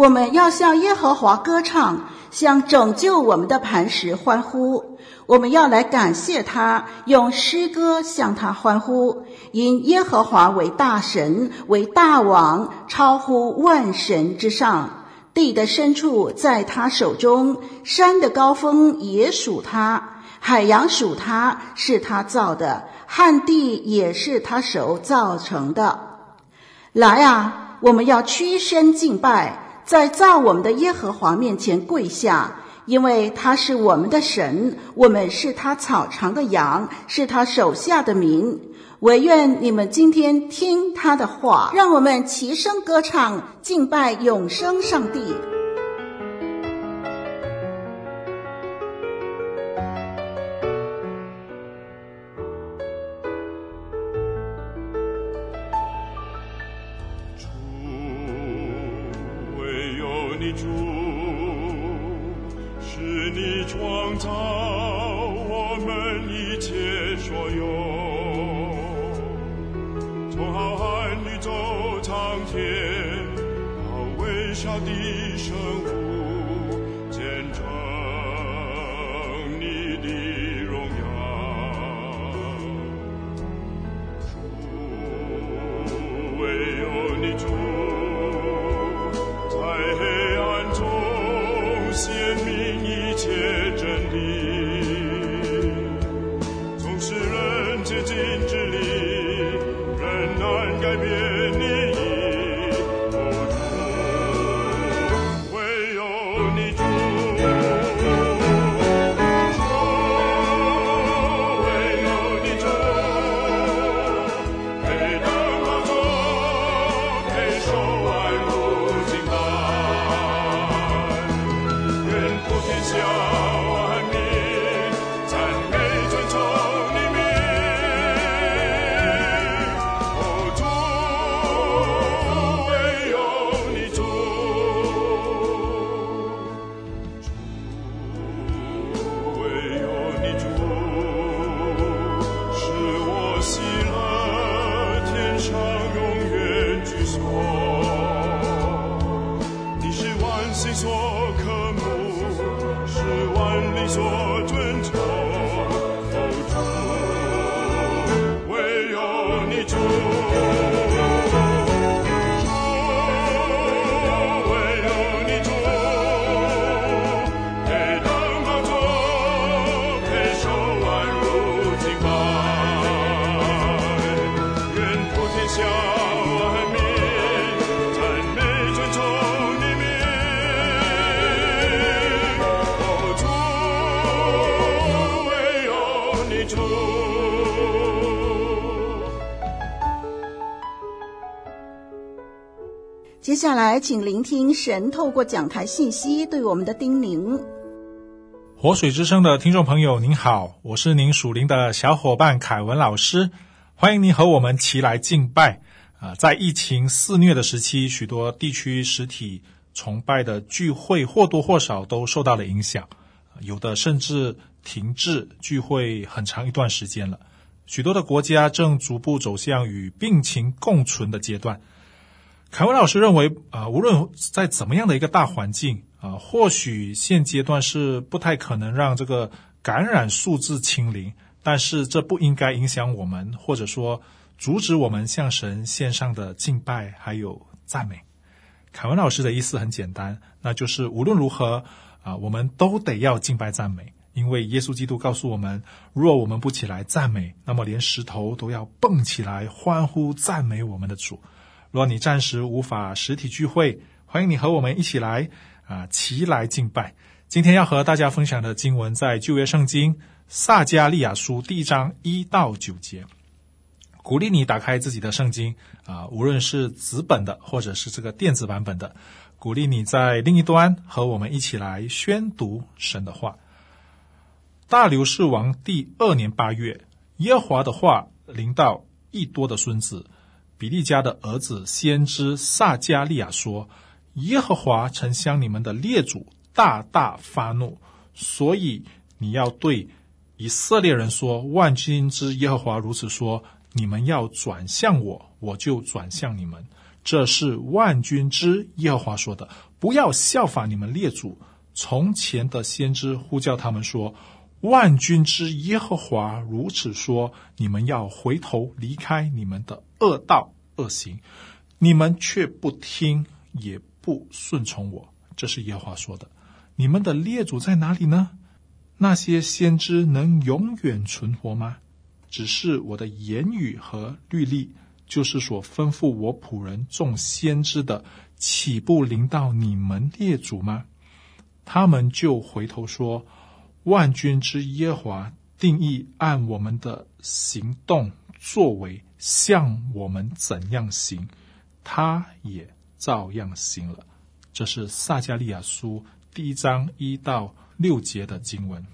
我们要向耶和华歌唱，向拯救我们的磐石欢呼。我们要来感谢他，用诗歌向他欢呼，因耶和华为大神，为大王，超乎万神之上。地的深处在他手中，山的高峰也属他，海洋属他，是他造的，旱地也是他手造成的。来啊！我们要屈身敬拜，在造我们的耶和华面前跪下，因为他是我们的神，我们是他草场的羊，是他手下的民。惟愿你们今天听他的话，让我们齐声歌唱，敬拜永生上帝。接请聆听神透过讲台信息对我们的叮咛。活水之声的听众朋友，您好，我是您属灵的小伙伴凯文老师，欢迎您和我们齐来敬拜。啊，在疫情肆虐的时期，许多地区实体崇拜的聚会或多或少都受到了影响，有的甚至停滞聚会很长一段时间了。许多的国家正逐步走向与病情共存的阶段。凯文老师认为，啊、无论在怎么样的一个大环境，啊、或许现阶段是不太可能让这个感染数字清零，但是这不应该影响我们，或者说阻止我们向神献上的敬拜还有赞美。凯文老师的意思很简单，那就是无论如何，啊、我们都得要敬拜赞美，因为耶稣基督告诉我们，若我们不起来赞美，那么连石头都要蹦起来欢呼赞美我们的主。若你暂时无法实体聚会，欢迎你和我们一起来啊，齐来敬拜。今天要和大家分享的经文在旧约圣经撒迦利亚书第一章一到九节。鼓励你打开自己的圣经啊，无论是纸本的或者是这个电子版本的，鼓励你在另一端和我们一起来宣读神的话。大流士王第二年八月，耶和华的话临到益多的孙子比利家的儿子先知撒迦利亚说：“耶和华曾向你们的列祖大大发怒，所以你要对以色列人说：万军之耶和华如此说。”你们要转向我，我就转向你们。这是万军之耶和华说的。不要效法你们列祖从前的先知，呼叫他们说：“万军之耶和华如此说：你们要回头离开你们的恶道恶行。你们却不听，也不顺从我。”这是耶和华说的。你们的列祖在哪里呢？那些先知能永远存活吗？只是我的言语和律例，就是所吩咐我仆人众先知的，岂不临到你们列祖吗？他们就回头说：“万军之耶和华定义按我们的行动作为，像我们怎样行，他也照样行了。”这是撒迦利亚书第一章一到六节的经文。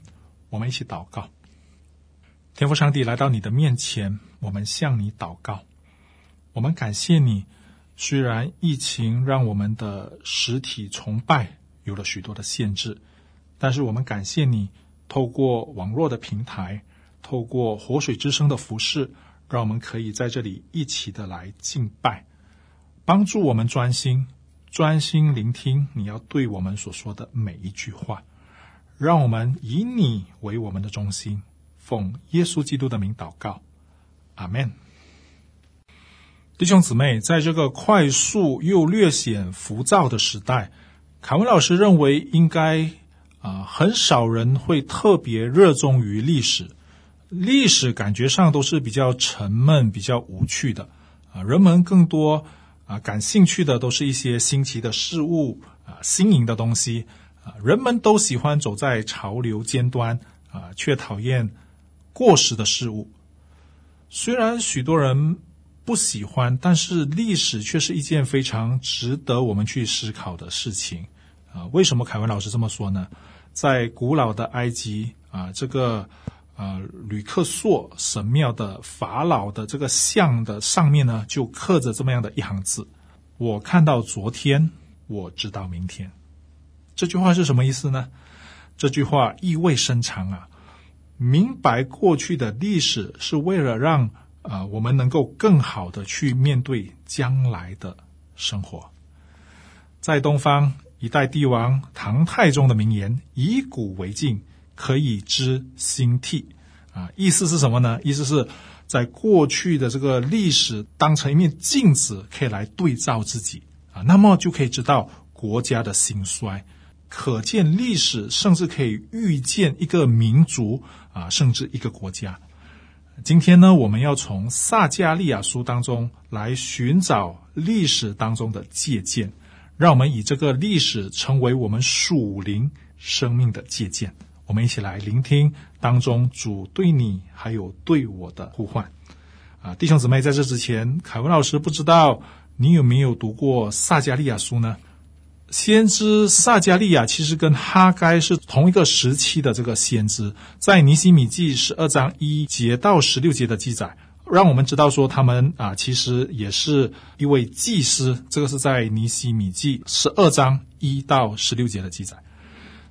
我们一起祷告。天父上帝来到你的面前，我们向你祷告，我们感谢你。虽然疫情让我们的实体崇拜有了许多的限制，但是我们感谢你，透过网络的平台，透过活水之声的服饰，让我们可以在这里一起的来敬拜，帮助我们专心、专心聆听你要对我们所说的每一句话，让我们以你为我们的中心。奉耶稣基督的名祷告，阿门。弟兄姊妹，在这个快速又略显浮躁的时代，凯文老师认为应该啊、很少人会特别热衷于历史。历史感觉上都是比较沉闷、比较无趣的啊、人们更多啊、感兴趣的都是一些新奇的事物啊、新颖的东西啊、人们都喜欢走在潮流尖端啊、却讨厌。过时的事物，虽然许多人不喜欢，但是历史却是一件非常值得我们去思考的事情啊！为什么凯文老师这么说呢？在古老的埃及啊，这个啊吕克索神庙的法老的这个像的上面呢，就刻着这么样的一行字：“我看到昨天，我知道明天。”这句话是什么意思呢？这句话意味深长啊！明白过去的历史，是为了让、呃、我们能够更好的去面对将来的生活。在东方，一代帝王唐太宗的名言“以古为镜，可以知兴替”，啊，意思是什么呢？意思是在过去的这个历史当成一面镜子，可以来对照自己啊，那么就可以知道国家的兴衰。可见历史，甚至可以预见一个民族啊，甚至一个国家。今天呢，我们要从撒迦利亚书当中来寻找历史当中的借鉴，让我们以这个历史成为我们属灵生命的借鉴。我们一起来聆听当中主对你还有对我的呼唤啊，弟兄姊妹，在这之前，凯文老师不知道你有没有读过撒迦利亚书呢？先知撒迦利亚其实跟哈该是同一个时期的这个先知，在尼希米记十二章一节到十六节的记载，让我们知道说他们啊，其实也是一位祭司。这个是在尼希米记十二章一到十六节的记载。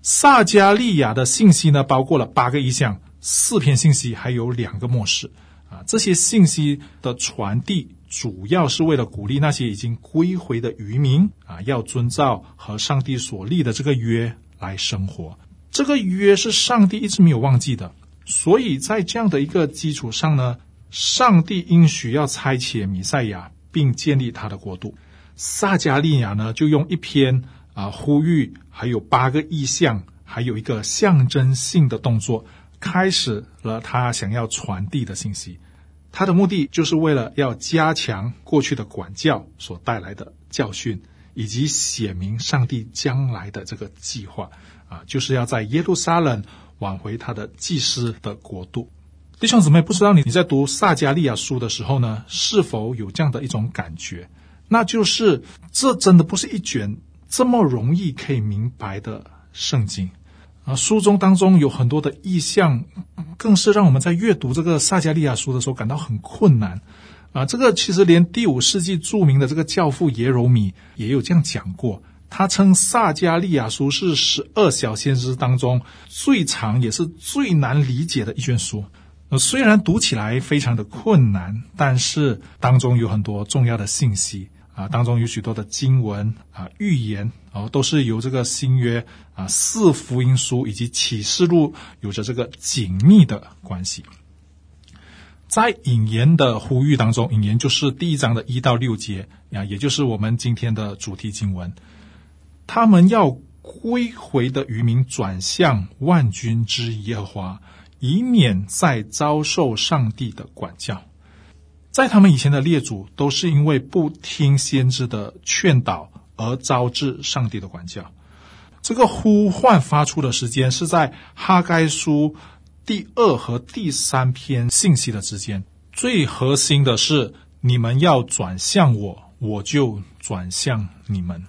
撒迦利亚的信息呢，包括了八个意象、四篇信息，还有两个末世啊，这些信息的传递。主要是为了鼓励那些已经归回的渔民啊，要遵照和上帝所立的这个约来生活。这个约是上帝一直没有忘记的，所以在这样的一个基础上呢，上帝应许要差遣弥赛亚，并建立他的国度。撒迦利亚呢，就用一篇啊呼吁，还有八个意象，还有一个象征性的动作，开始了他想要传递的信息。他的目的就是为了要加强过去的管教所带来的教训，以及写明上帝将来的这个计划啊，就是要在耶路撒冷挽回他的祭司的国度。弟兄姊妹，不知道你你在读撒迦利亚书的时候呢，是否有这样的一种感觉？那就是这真的不是一卷这么容易可以明白的圣经啊！书中当中有很多的意象，更是让我们在阅读这个撒迦利亚书的时候感到很困难啊！这个其实连第五世纪著名的这个教父耶柔米也有这样讲过，他称撒迦利亚书是十二小先知当中最长也是最难理解的一卷书。虽然读起来非常的困难，但是当中有很多重要的信息。啊，当中有许多的经文啊、预言啊，都是由这个新约啊、四福音书以及启示录有着这个紧密的关系。在引言的呼吁当中，引言就是第一章的一到六节啊，也就是我们今天的主题经文。他们要归回的渔民转向万军之耶和华，以免再遭受上帝的管教。在他们以前的列祖都是因为不听先知的劝导而招致上帝的管教。这个呼唤发出的时间是在哈该书第二和第三篇信息的之间。最核心的是，你们要转向我，我就转向你们。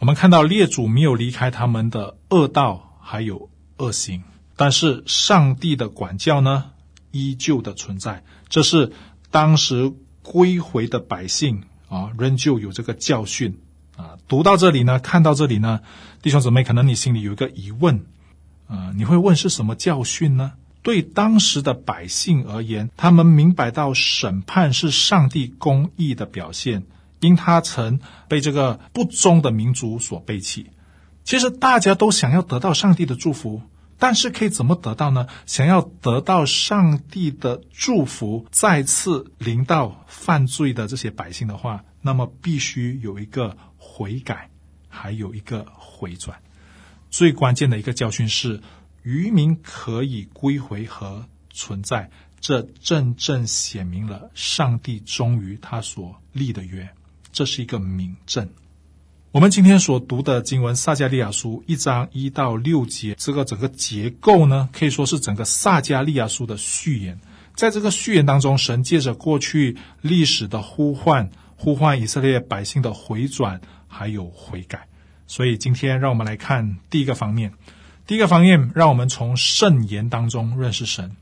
我们看到列祖没有离开他们的恶道，还有恶行，但是上帝的管教呢，依旧的存在。这是。当时归回的百姓啊，仍旧有这个教训啊。读到这里呢，看到这里呢，弟兄姊妹，可能你心里有一个疑问啊，你会问是什么教训呢？对当时的百姓而言，他们明白到审判是上帝公义的表现，因他曾被这个不忠的民族所背弃。其实大家都想要得到上帝的祝福。但是可以怎么得到呢？想要得到上帝的祝福，再次临到犯罪的这些百姓的话，那么必须有一个悔改，还有一个回转。最关键的一个教训是，渔民可以归回和存在，这真正显明了上帝忠于他所立的约，这是一个明证。我们今天所读的经文《撒迦利亚书》一章一到六节，这个整个结构呢，可以说是整个撒迦利亚书的序言。在这个序言当中，神借着过去历史的呼唤，呼唤以色列百姓的回转，还有悔改。所以今天，让我们来看第一个方面。第一个方面，让我们从圣言当中认识神。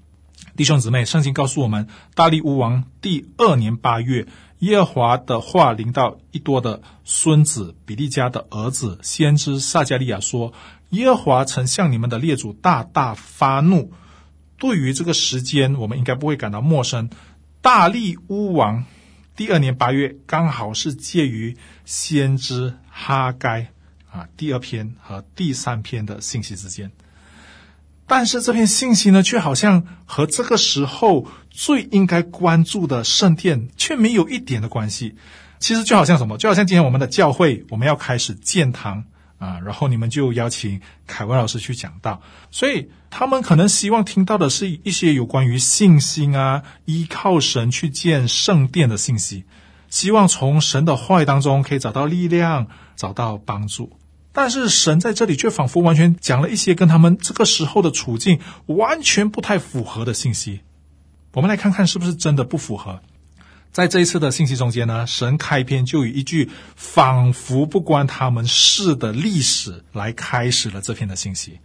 弟兄姊妹，圣经告诉我们，大利乌王第二年八月。耶和华的话临到一多的孙子比利家的儿子先知撒迦利亚说：“耶和华曾向你们的列祖大大发怒。”对于这个时间，我们应该不会感到陌生。大利乌王第二年八月，刚好是介于先知哈该啊第二篇和第三篇的信息之间。但是这篇信息呢，却好像和这个时候最应该关注的圣殿却没有一点的关系。其实就好像什么，就好像今天我们的教会，我们要开始建堂啊，然后你们就邀请凯文老师去讲道，所以他们可能希望听到的是一些有关于信心啊，依靠神去建圣殿的信息，希望从神的话语当中可以找到力量，找到帮助。但是神在这里却仿佛完全讲了一些跟他们这个时候的处境完全不太符合的信息。我们来看看是不是真的不符合。在这一次的信息中间呢，神开篇就以一句仿佛不关他们事的历史来开始了这篇的信息。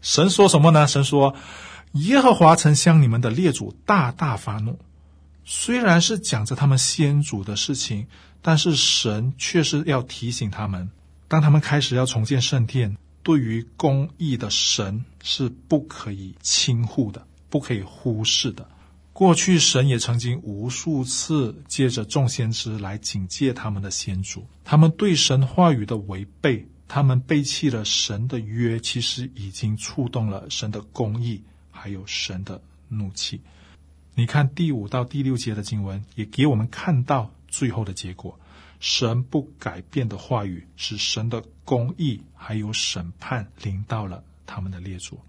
神说什么呢？神说：“耶和华曾向你们的列祖大大发怒。”虽然是讲着他们先祖的事情，但是神却是要提醒他们。当他们开始要重建圣殿，对于公义的神是不可以轻忽的，不可以忽视的。过去神也曾经无数次借着众先知来警戒他们的先祖，他们对神话语的违背，他们背弃了神的约，其实已经触动了神的公义，还有神的怒气。你看第五到第六节的经文，也给我们看到最后的结果。神不改变的话语，使神的公义还有审判临到了他们的列祖。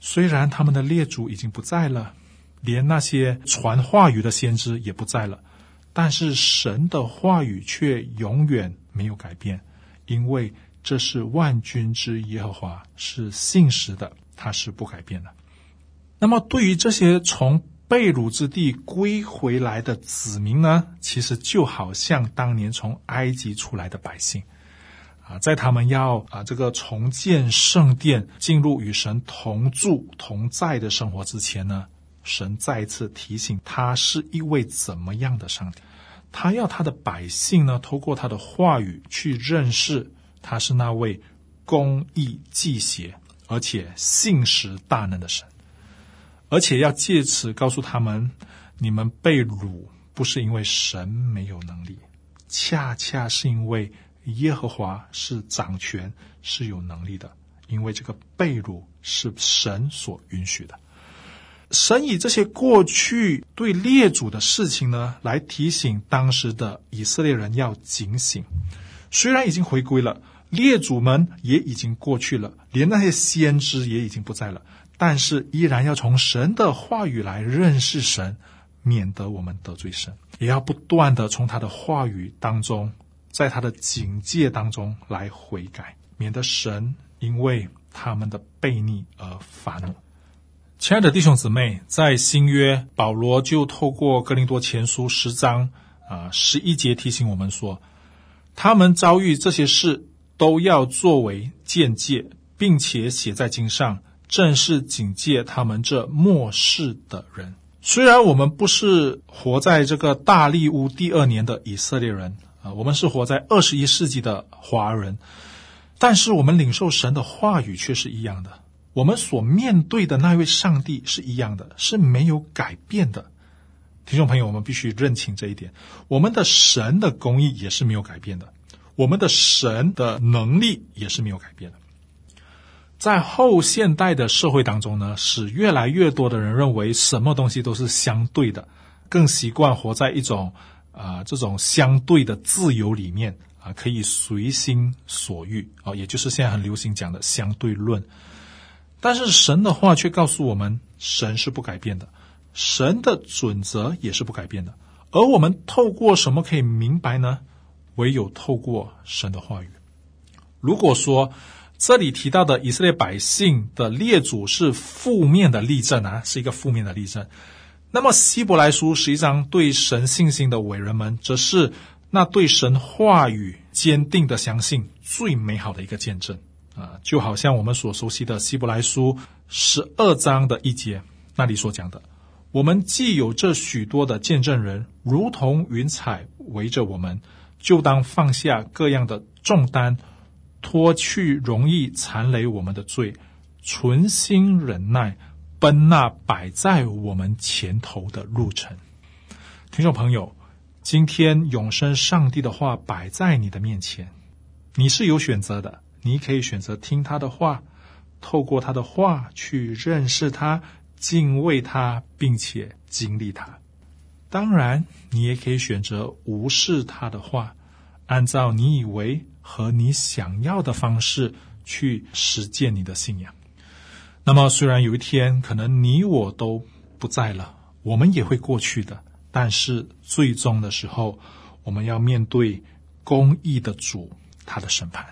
虽然他们的列祖已经不在了，连那些传话语的先知也不在了，但是神的话语却永远没有改变，因为这是万军之耶和华，是信实的。他是不改变的。那么，对于这些从被掳之地归回来的子民呢，其实就好像当年从埃及出来的百姓啊，在他们要啊这个重建圣殿、进入与神同住同在的生活之前呢，神再一次提醒他是一位怎么样的上帝。他要他的百姓呢，透过他的话语去认识他是那位公义忌邪，而且信实大能的神，而且要借此告诉他们：你们被掳不是因为神没有能力，恰恰是因为耶和华是掌权、是有能力的，因为这个被掳是神所允许的。神以这些过去对列祖的事情呢，来提醒当时的以色列人要警醒。虽然已经回归了，列祖们也已经过去了，连那些先知也已经不在了，但是依然要从神的话语来认识神，免得我们得罪神。也要不断的从他的话语当中，在他的警戒当中来悔改，免得神因为他们的悖逆而烦恼。亲爱的弟兄姊妹，在新约，保罗就透过哥林多前书十章啊十一节提醒我们说，他们遭遇这些事，都要作为鉴戒，并且写在经上，正是警戒他们这末世的人。虽然我们不是活在这个大利乌第二年的以色列人啊，我们是活在二十一世纪的华人，但是我们领受神的话语却是一样的。我们所面对的那位上帝是一样的，是没有改变的。听众朋友，我们必须认清这一点。我们的神的公义也是没有改变的，我们的神的能力也是没有改变的。在后现代的社会当中呢，使越来越多的人认为什么东西都是相对的，更习惯活在一种啊、这种相对的自由里面啊，可以随心所欲啊，也就是现在很流行讲的相对论。但是神的话却告诉我们，神是不改变的，神的准则也是不改变的。而我们透过什么可以明白呢？唯有透过神的话语。如果说这里提到的以色列百姓的列祖是负面的例证啊，是一个负面的例证，那么希伯来书实际上对神信心的伟人们，则是那对神话语坚定的相信最美好的一个见证。啊，就好像我们所熟悉的希伯来书十二章的一节那里所讲的，我们既有这许多的见证人，如同云彩围着我们，就当放下各样的重担，脱去容易残累我们的罪，存心忍耐，奔那摆在我们前头的路程。听众朋友，今天永生上帝的话摆在你的面前，你是有选择的。你可以选择听他的话，透过他的话去认识他、敬畏他，并且经历他。当然，你也可以选择无视他的话，按照你以为和你想要的方式去实践你的信仰。那么，虽然有一天可能你我都不在了，我们也会过去的，但是最终的时候，我们要面对公义的主，他的审判。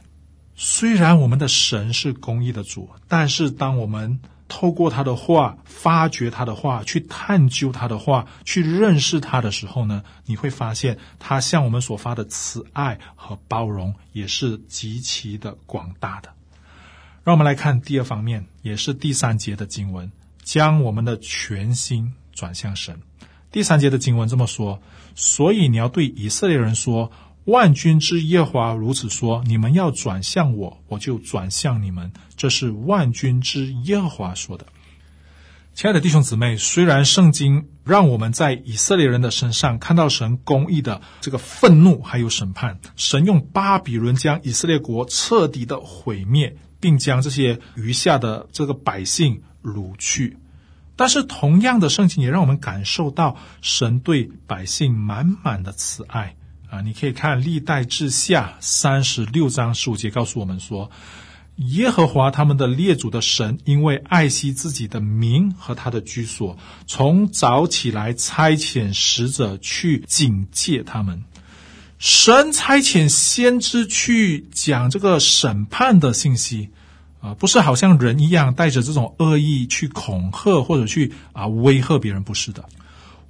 虽然我们的神是公义的主，但是当我们透过他的话，发掘他的话，去探究他的话，去认识他的时候呢，你会发现他向我们所发的慈爱和包容也是极其的广大的。让我们来看第二方面，也是第三节的经文，将我们的全心转向神。第三节的经文这么说，所以你要对以色列人说。万军之耶和华如此说：“你们要转向我，我就转向你们。”这是万军之耶和华说的。亲爱的弟兄姊妹，虽然圣经让我们在以色列人的身上看到神公义的这个愤怒，还有审判，神用巴比伦将以色列国彻底的毁灭，并将这些余下的这个百姓掳去，但是同样的圣经也让我们感受到神对百姓满满的慈爱。啊，你可以看历代志下三十六章十五节，告诉我们说，耶和华他们的列祖的神，因为爱惜自己的名和他的居所，从早起来差遣使者去警戒他们。神差遣先知去讲这个审判的信息，啊，不是好像人一样带着这种恶意去恐吓或者去啊威吓别人，不是的。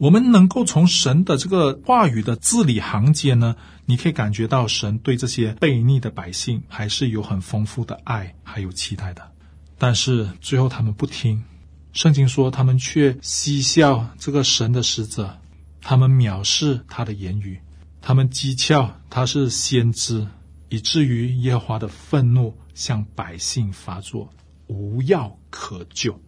我们能够从神的这个话语的字里行间呢，你可以感觉到神对这些悖逆的百姓还是有很丰富的爱还有期待的。但是最后他们不听，圣经说他们却嬉笑这个神的使者，他们藐视他的言语，他们讥诮他是先知，以至于耶和华的愤怒向百姓发作，无药可救。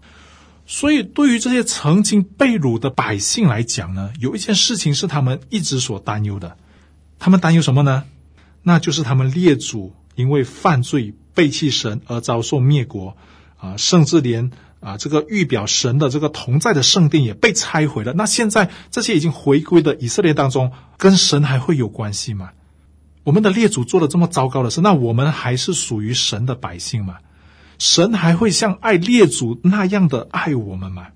所以，对于这些曾经被掳的百姓来讲呢，有一件事情是他们一直所担忧的。他们担忧什么呢？那就是他们列祖因为犯罪背弃神而遭受灭国啊，甚至连啊这个预表神的这个同在的圣殿也被拆毁了。那现在这些已经回归的以色列当中，跟神还会有关系吗？我们的列祖做了这么糟糕的事，那我们还是属于神的百姓吗？神还会像爱列祖那样的爱我们吗？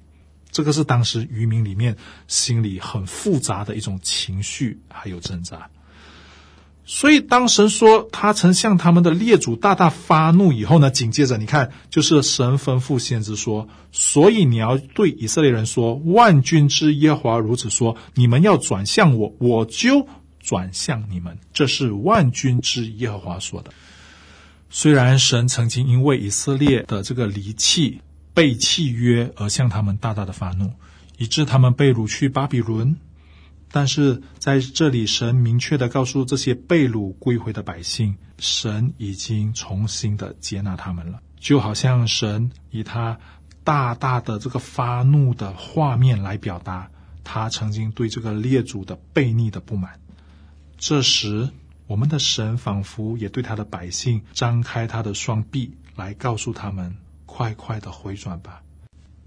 这个是当时渔民里面心里很复杂的一种情绪，还有挣扎。所以当神说他曾向他们的列祖大大发怒以后呢，紧接着你看，就是神吩咐先知说：“所以你要对以色列人说，万军之耶和华如此说：你们要转向我，我就转向你们。”这是万军之耶和华说的。虽然神曾经因为以色列的这个离弃、背弃约而向他们大大的发怒，以致他们被掳去巴比伦，但是在这里，神明确的告诉这些被掳归回的百姓，神已经重新的接纳他们了，就好像神以他大大的这个发怒的画面来表达他曾经对这个列祖的悖逆的不满。这时，我们的神仿佛也对他的百姓张开他的双臂，来告诉他们：快快的回转吧！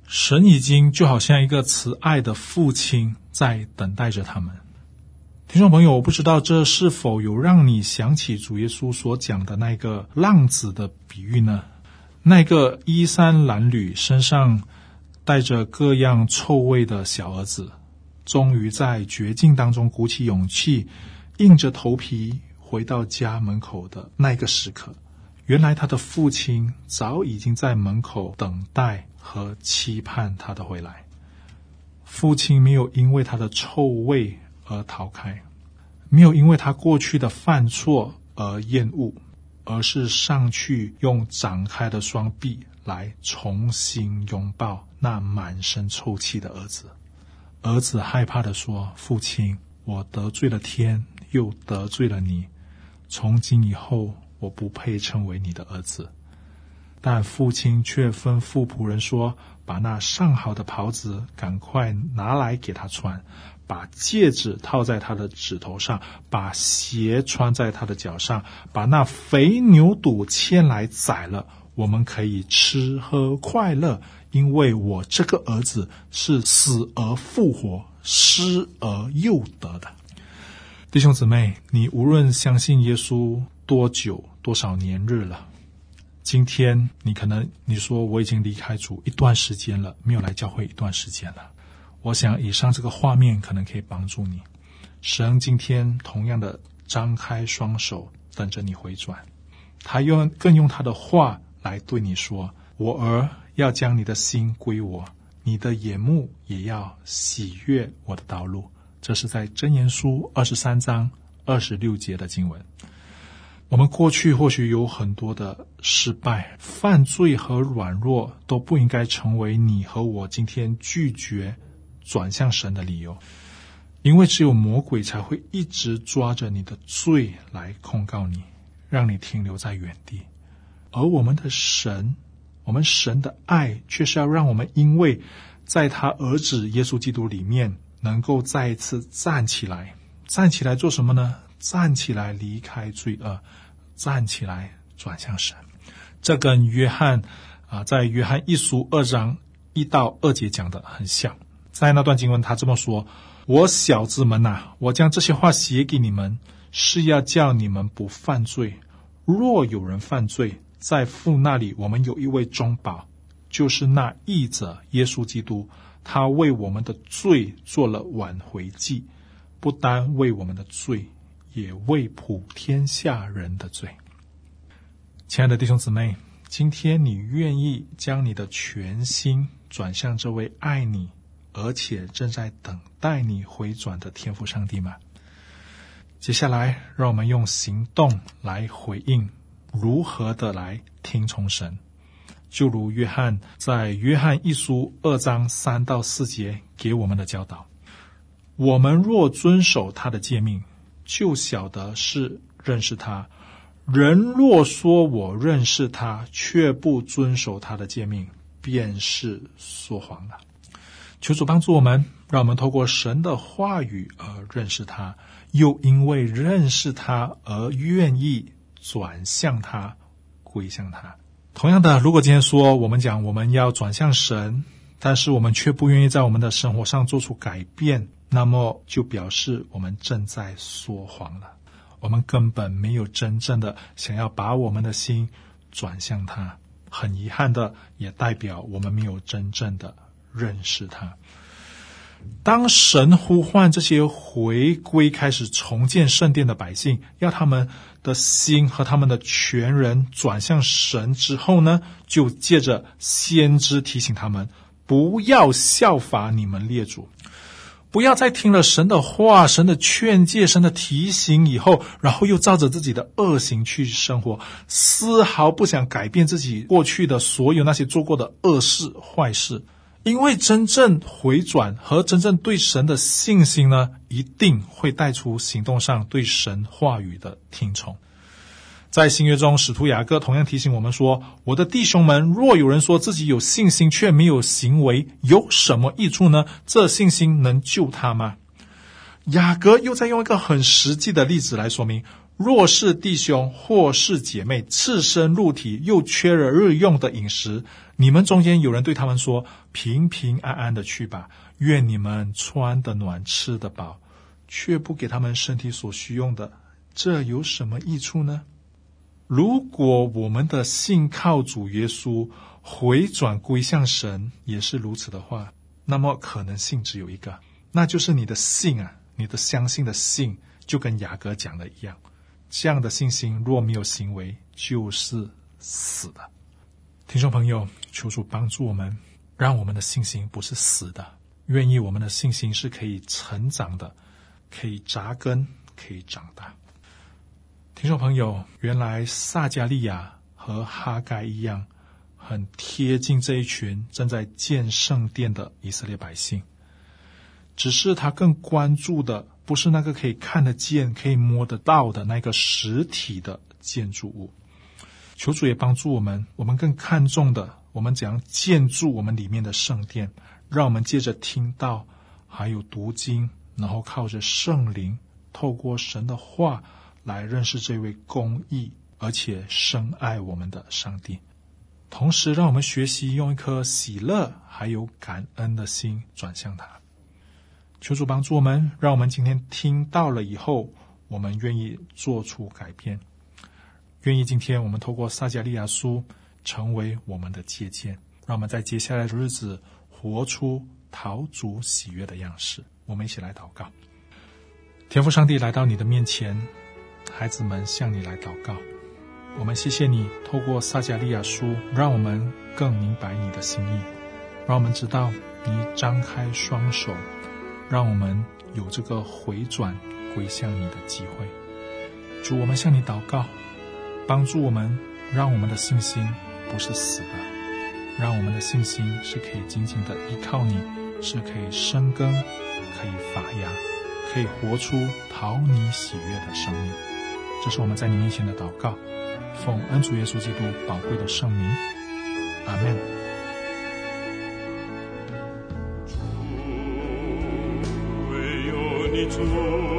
神已经就好像一个慈爱的父亲在等待着他们。听众朋友，我不知道这是否有让你想起主耶稣所讲的那个浪子的比喻呢？那个衣衫褴褛、身上带着各样臭味的小儿子，终于在绝境当中鼓起勇气，硬着头皮。回到家门口的那个时刻，原来他的父亲早已经在门口等待和期盼他的回来。父亲没有因为他的臭味而逃开，没有因为他过去的犯错而厌恶，而是上去用展开的双臂来重新拥抱那满身臭气的儿子。儿子害怕地说：“父亲，我得罪了天，又得罪了你。”从今以后，我不配称为你的儿子。但父亲却吩咐仆人说：“把那上好的袍子赶快拿来给他穿，把戒指套在他的指头上，把鞋穿在他的脚上，把那肥牛肚牵来宰了，我们可以吃喝快乐，因为我这个儿子是死而复活，失而又得的。”弟兄姊妹，你无论相信耶稣多久、多少年日了，今天你可能你说我已经离开主一段时间了，没有来教会一段时间了。我想以上这个画面可能可以帮助你。神今天同样的张开双手等着你回转，他用更用他的话来对你说：“我儿，要将你的心归我，你的眼目也要喜悦我的道路。”这是在箴言书二十三章二十六节的经文。我们过去或许有很多的失败、犯罪和软弱，都不应该成为你和我今天拒绝转向神的理由。因为只有魔鬼才会一直抓着你的罪来控告你，让你停留在原地。而我们的神，我们神的爱，却是要让我们因为在他儿子耶稣基督里面。能够再一次站起来，站起来做什么呢？站起来离开罪恶，站起来转向神。这跟约翰啊，在约翰一书二章一到二节讲的很像。在那段经文，他这么说：“我小子们呐，我将这些话写给你们，是要叫你们不犯罪。若有人犯罪，在父那里，我们有一位中保，就是那义者耶稣基督。”他为我们的罪做了挽回祭，不单为我们的罪，也为普天下人的罪。亲爱的弟兄姊妹，今天你愿意将你的全心转向这位爱你，而且正在等待你回转的天父上帝吗？接下来，让我们用行动来回应，如何的来听从神。就如约翰在约翰一书二章三到四节给我们的教导：我们若遵守他的诫命，就晓得是认识他。人若说我认识他，却不遵守他的诫命，便是说谎了。求主帮助我们，让我们透过神的话语而认识他，又因为认识他而愿意转向他、归向他。同样的，如果今天说我们讲我们要转向神，但是我们却不愿意在我们的生活上做出改变，那么就表示我们正在说谎了。我们根本没有真正的想要把我们的心转向他。很遗憾的，也代表我们没有真正的认识他。当神呼唤这些回归、开始重建圣殿的百姓，要他们的心和他们的全人转向神之后呢，就借着先知提醒他们，不要效法你们列祖，不要再听了神的话、神的劝诫、神的提醒以后，然后又照着自己的恶行去生活，丝毫不想改变自己过去的所有那些做过的恶事、坏事。因为真正回转和真正对神的信心呢，一定会带出行动上对神话语的听从。在新约中，使徒雅各同样提醒我们说：“我的弟兄们，若有人说自己有信心却没有行为，有什么益处呢？这信心能救他吗？”雅各又在用一个很实际的例子来说明。若是弟兄或是姐妹赤身露体，又缺了日用的饮食，你们中间有人对他们说：“平平安安的去吧，愿你们穿得暖，吃得饱，却不给他们身体所需用的，这有什么益处呢？”如果我们的信靠主耶稣，回转归向神也是如此的话，那么可能性只有一个，那就是你的信啊，你的相信的信，就跟雅各讲的一样。这样的信心若没有行为，就是死的。听众朋友，求主帮助我们，让我们的信心不是死的，愿意我们的信心是可以成长的，可以扎根，可以长大。听众朋友，原来撒迦利亚和哈该一样，很贴近这一群正在建圣殿的以色列百姓，只是他更关注的。不是那个可以看得见、可以摸得到的那个实体的建筑物。求主也帮助我们，我们更看重的，我们怎样建筑我们里面的圣殿，让我们借着听到，还有读经，然后靠着圣灵，透过神的话来认识这位公义而且深爱我们的上帝。同时，让我们学习用一颗喜乐还有感恩的心转向他。求主帮助我们，让我们今天听到了以后，我们愿意做出改变，愿意今天我们透过撒迦利亚书成为我们的借鉴，让我们在接下来的日子活出讨主喜悦的样式。我们一起来祷告，天父上帝来到你的面前，孩子们向你来祷告，我们谢谢你透过撒迦利亚书，让我们更明白你的心意，让我们知道你张开双手。让我们有这个回转归向你的机会。主，我们向你祷告，帮助我们，让我们的信心不是死的，让我们的信心是可以紧紧的依靠你，是可以生根，可以发芽，可以活出讨你喜悦的生命。这是我们在你面前的祷告，奉恩主耶稣基督宝贵的圣名，阿门。心